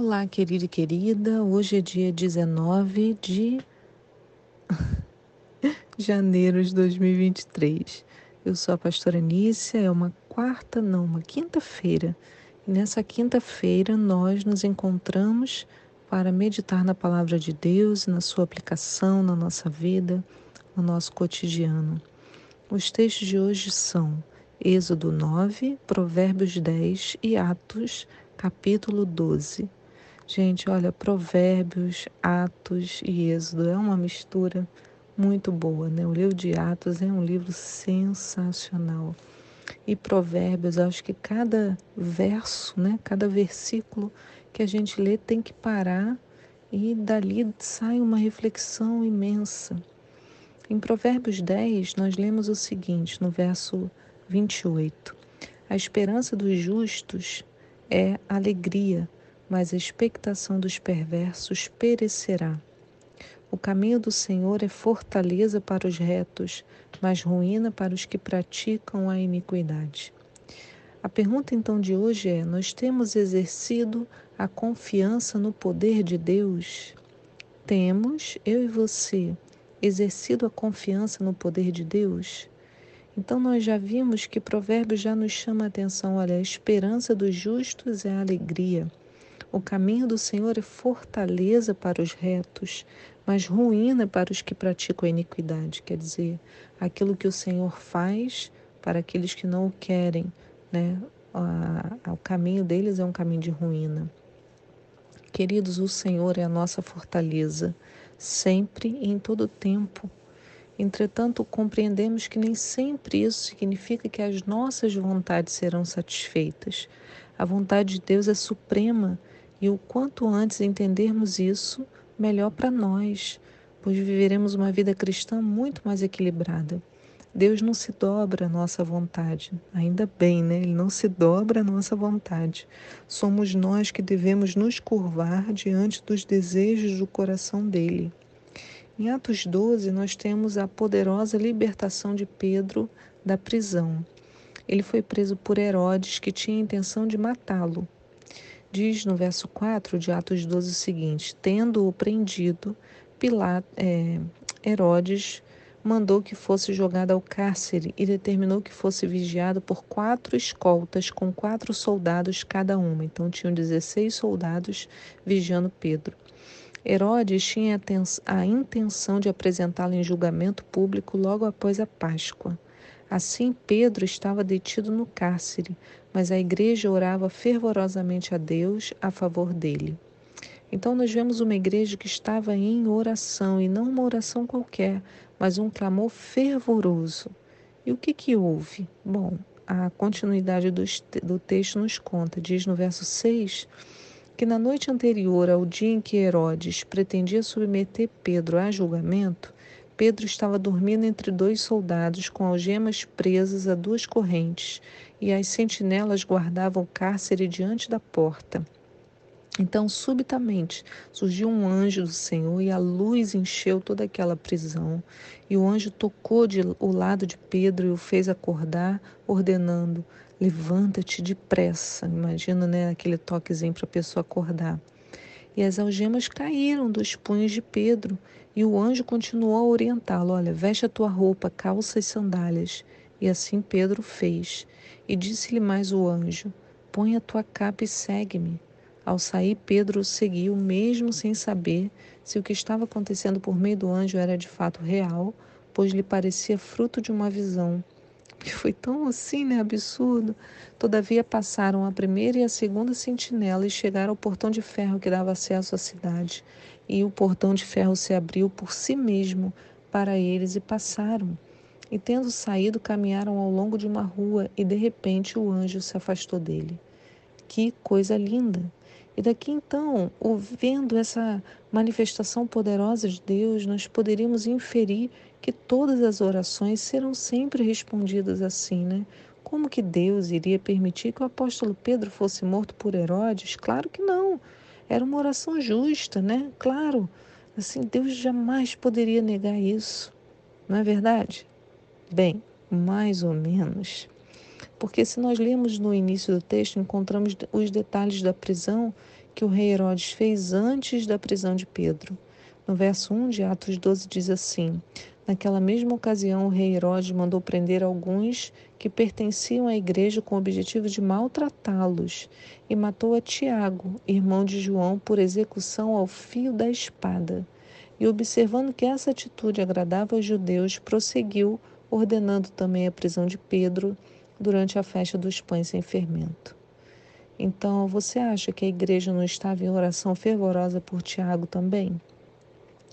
Olá, querido e querida. Hoje é dia 19 de janeiro de 2023. Eu sou a pastora Nícia, é uma quarta, não, uma quinta-feira. E nessa quinta-feira nós nos encontramos para meditar na palavra de Deus e na sua aplicação na nossa vida, no nosso cotidiano. Os textos de hoje são Êxodo 9, Provérbios 10 e Atos, capítulo 12. Gente, olha, Provérbios, Atos e Êxodo é uma mistura muito boa, né? O livro de Atos é um livro sensacional. E Provérbios, acho que cada verso, né, cada versículo que a gente lê tem que parar e dali sai uma reflexão imensa. Em Provérbios 10, nós lemos o seguinte, no verso 28. A esperança dos justos é alegria, mas a expectação dos perversos perecerá. O caminho do Senhor é fortaleza para os retos, mas ruína para os que praticam a iniquidade. A pergunta então de hoje é: nós temos exercido a confiança no poder de Deus? Temos, eu e você, exercido a confiança no poder de Deus? Então nós já vimos que Provérbios já nos chama a atenção, olha, a esperança dos justos é a alegria. O caminho do Senhor é fortaleza para os retos, mas ruína para os que praticam a iniquidade. Quer dizer, aquilo que o Senhor faz para aqueles que não o querem, né? o caminho deles é um caminho de ruína. Queridos, o Senhor é a nossa fortaleza, sempre e em todo tempo. Entretanto, compreendemos que nem sempre isso significa que as nossas vontades serão satisfeitas. A vontade de Deus é suprema e o quanto antes entendermos isso, melhor para nós, pois viveremos uma vida cristã muito mais equilibrada. Deus não se dobra à nossa vontade, ainda bem, né? Ele não se dobra à nossa vontade. Somos nós que devemos nos curvar diante dos desejos do coração dele. Em Atos 12, nós temos a poderosa libertação de Pedro da prisão. Ele foi preso por Herodes, que tinha a intenção de matá-lo. Diz no verso 4 de Atos 12 o seguinte: Tendo-o prendido, Pilato, é, Herodes mandou que fosse jogado ao cárcere e determinou que fosse vigiado por quatro escoltas com quatro soldados cada uma. Então tinham 16 soldados vigiando Pedro. Herodes tinha a intenção de apresentá-lo em julgamento público logo após a Páscoa. Assim, Pedro estava detido no cárcere, mas a igreja orava fervorosamente a Deus a favor dele. Então, nós vemos uma igreja que estava em oração, e não uma oração qualquer, mas um clamor fervoroso. E o que, que houve? Bom, a continuidade do, do texto nos conta, diz no verso 6 que na noite anterior ao dia em que Herodes pretendia submeter Pedro a julgamento, Pedro estava dormindo entre dois soldados com algemas presas a duas correntes, e as sentinelas guardavam o cárcere diante da porta. Então, subitamente, surgiu um anjo do Senhor e a luz encheu toda aquela prisão. E o anjo tocou de, o lado de Pedro e o fez acordar, ordenando: Levanta-te depressa. Imagina, né, aquele toquezinho para a pessoa acordar. E as algemas caíram dos punhos de Pedro, e o anjo continuou a orientá-lo: Olha, veste a tua roupa, calça e sandálias. E assim Pedro fez. E disse-lhe mais o anjo: Põe a tua capa e segue-me. Ao sair, Pedro o seguiu, mesmo sem saber se o que estava acontecendo por meio do anjo era de fato real, pois lhe parecia fruto de uma visão que foi tão assim, né, absurdo. Todavia passaram a primeira e a segunda sentinela e chegaram ao portão de ferro que dava acesso à cidade. E o portão de ferro se abriu por si mesmo para eles e passaram. E tendo saído, caminharam ao longo de uma rua e de repente o anjo se afastou dele. Que coisa linda! E daqui então, vendo essa manifestação poderosa de Deus, nós poderíamos inferir que todas as orações serão sempre respondidas assim, né? Como que Deus iria permitir que o apóstolo Pedro fosse morto por Herodes? Claro que não. Era uma oração justa, né? Claro. Assim, Deus jamais poderia negar isso. Não é verdade? Bem, mais ou menos. Porque se nós lemos no início do texto, encontramos os detalhes da prisão que o rei Herodes fez antes da prisão de Pedro. No verso 1 de Atos 12 diz assim: Naquela mesma ocasião, o rei Herodes mandou prender alguns que pertenciam à igreja com o objetivo de maltratá-los e matou a Tiago, irmão de João, por execução ao fio da espada. E observando que essa atitude agradava aos judeus, prosseguiu, ordenando também a prisão de Pedro durante a festa dos pães sem fermento. Então, você acha que a igreja não estava em oração fervorosa por Tiago também?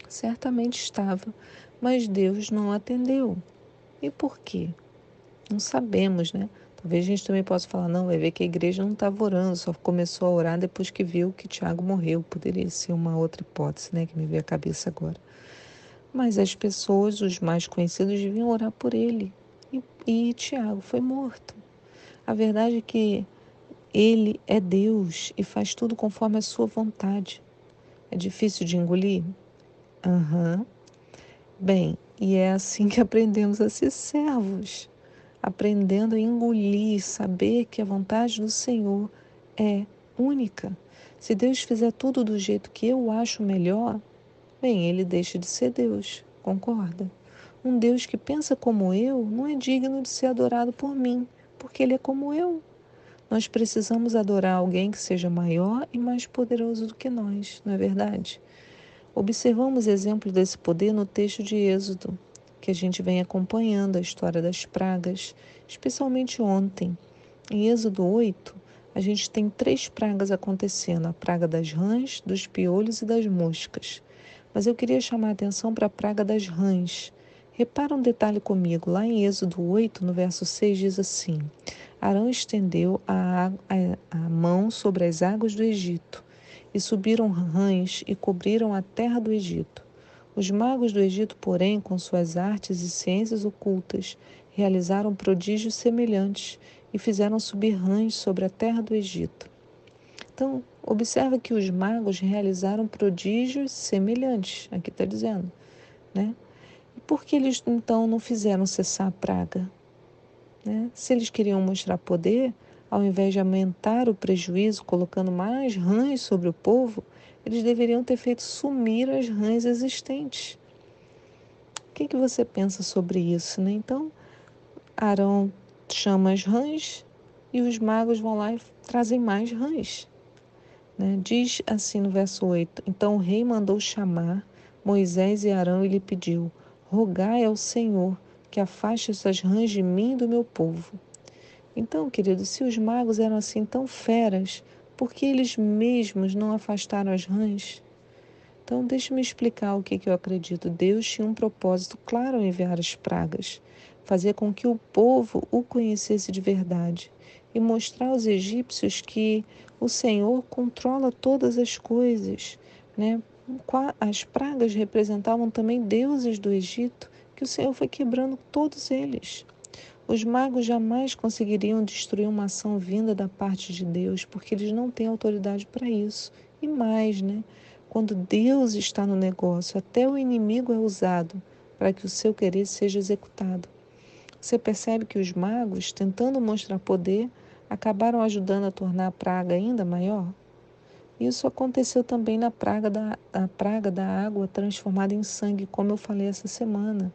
Certamente estava, mas Deus não atendeu. E por quê? Não sabemos, né? Talvez a gente também possa falar, não, vai ver que a igreja não estava orando, só começou a orar depois que viu que Tiago morreu. Poderia ser uma outra hipótese, né, que me veio à cabeça agora. Mas as pessoas, os mais conhecidos, deviam orar por ele. E, Tiago foi morto. A verdade é que ele é Deus e faz tudo conforme a sua vontade. É difícil de engolir? Aham. Uhum. Bem, e é assim que aprendemos a ser servos, aprendendo a engolir, saber que a vontade do Senhor é única. Se Deus fizer tudo do jeito que eu acho melhor, bem, ele deixa de ser Deus, concorda? Um Deus que pensa como eu não é digno de ser adorado por mim, porque ele é como eu. Nós precisamos adorar alguém que seja maior e mais poderoso do que nós, não é verdade? Observamos exemplos desse poder no texto de Êxodo, que a gente vem acompanhando a história das pragas, especialmente ontem. Em Êxodo 8, a gente tem três pragas acontecendo: a praga das rãs, dos piolhos e das moscas. Mas eu queria chamar a atenção para a praga das rãs. Repara um detalhe comigo, lá em Êxodo 8, no verso 6, diz assim: Arão estendeu a, a, a mão sobre as águas do Egito, e subiram rãs e cobriram a terra do Egito. Os magos do Egito, porém, com suas artes e ciências ocultas, realizaram prodígios semelhantes e fizeram subir rãs sobre a terra do Egito. Então, observa que os magos realizaram prodígios semelhantes, aqui está dizendo, né? Por que eles então não fizeram cessar a praga? Né? Se eles queriam mostrar poder, ao invés de aumentar o prejuízo colocando mais rãs sobre o povo, eles deveriam ter feito sumir as rãs existentes. O que, que você pensa sobre isso? Né? Então, Arão chama as rãs e os magos vão lá e trazem mais rãs. Né? Diz assim no verso 8: Então o rei mandou chamar Moisés e Arão e lhe pediu: Rogai ao Senhor que afaste essas rãs de mim do meu povo. Então, querido, se os magos eram assim tão feras, por que eles mesmos não afastaram as rãs? Então, deixe-me explicar o que, que eu acredito. Deus tinha um propósito claro ao enviar as pragas, fazer com que o povo o conhecesse de verdade e mostrar aos egípcios que o Senhor controla todas as coisas. Né? As pragas representavam também deuses do Egito que o Senhor foi quebrando todos eles. Os magos jamais conseguiriam destruir uma ação vinda da parte de Deus, porque eles não têm autoridade para isso. E mais, né? Quando Deus está no negócio, até o inimigo é usado para que o seu querer seja executado. Você percebe que os magos, tentando mostrar poder, acabaram ajudando a tornar a praga ainda maior? Isso aconteceu também na praga da, a praga da água transformada em sangue, como eu falei essa semana.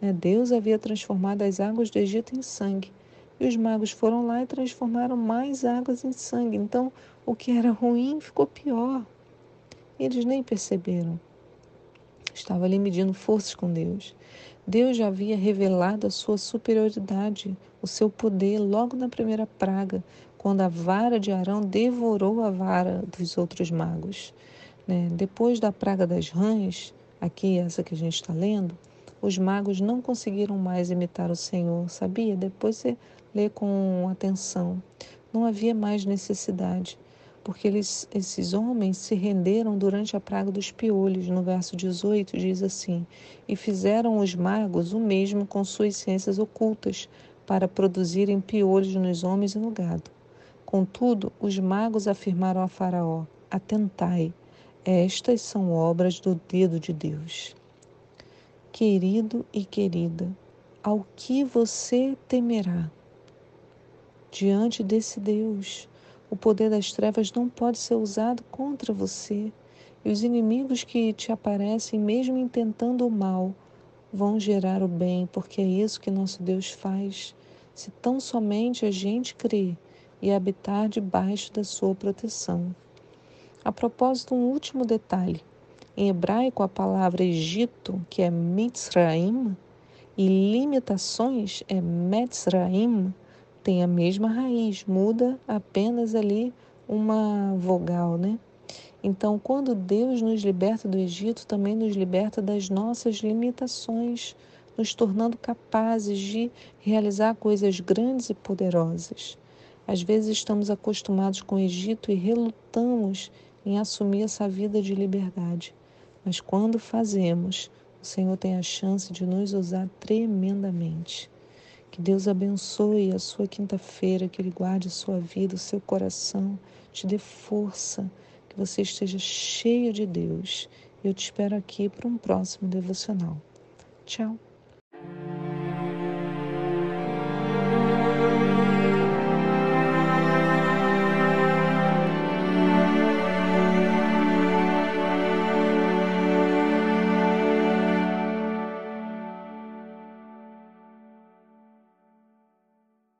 Né? Deus havia transformado as águas do Egito em sangue. E os magos foram lá e transformaram mais águas em sangue. Então, o que era ruim ficou pior. Eles nem perceberam. Estava ali medindo forças com Deus. Deus já havia revelado a sua superioridade, o seu poder, logo na primeira praga, quando a vara de Arão devorou a vara dos outros magos. Né? Depois da praga das rãs, aqui essa que a gente está lendo, os magos não conseguiram mais imitar o Senhor, sabia? Depois você lê com atenção. Não havia mais necessidade, porque eles, esses homens se renderam durante a praga dos piolhos. No verso 18 diz assim: E fizeram os magos o mesmo com suas ciências ocultas, para produzirem piolhos nos homens e no gado. Contudo, os magos afirmaram a Faraó: Atentai, estas são obras do dedo de Deus. Querido e querida, ao que você temerá diante desse Deus? O poder das trevas não pode ser usado contra você. E os inimigos que te aparecem, mesmo intentando o mal, vão gerar o bem, porque é isso que nosso Deus faz. Se tão somente a gente crer e habitar debaixo da sua proteção. A propósito, um último detalhe. Em hebraico, a palavra Egito, que é Mitzraim, e limitações é Metzraim, tem a mesma raiz, muda apenas ali uma vogal, né? Então, quando Deus nos liberta do Egito, também nos liberta das nossas limitações, nos tornando capazes de realizar coisas grandes e poderosas. Às vezes estamos acostumados com o Egito e relutamos em assumir essa vida de liberdade. Mas quando fazemos, o Senhor tem a chance de nos usar tremendamente. Que Deus abençoe a sua quinta-feira, que Ele guarde a sua vida, o seu coração, te dê força, que você esteja cheio de Deus. Eu te espero aqui para um próximo devocional. Tchau.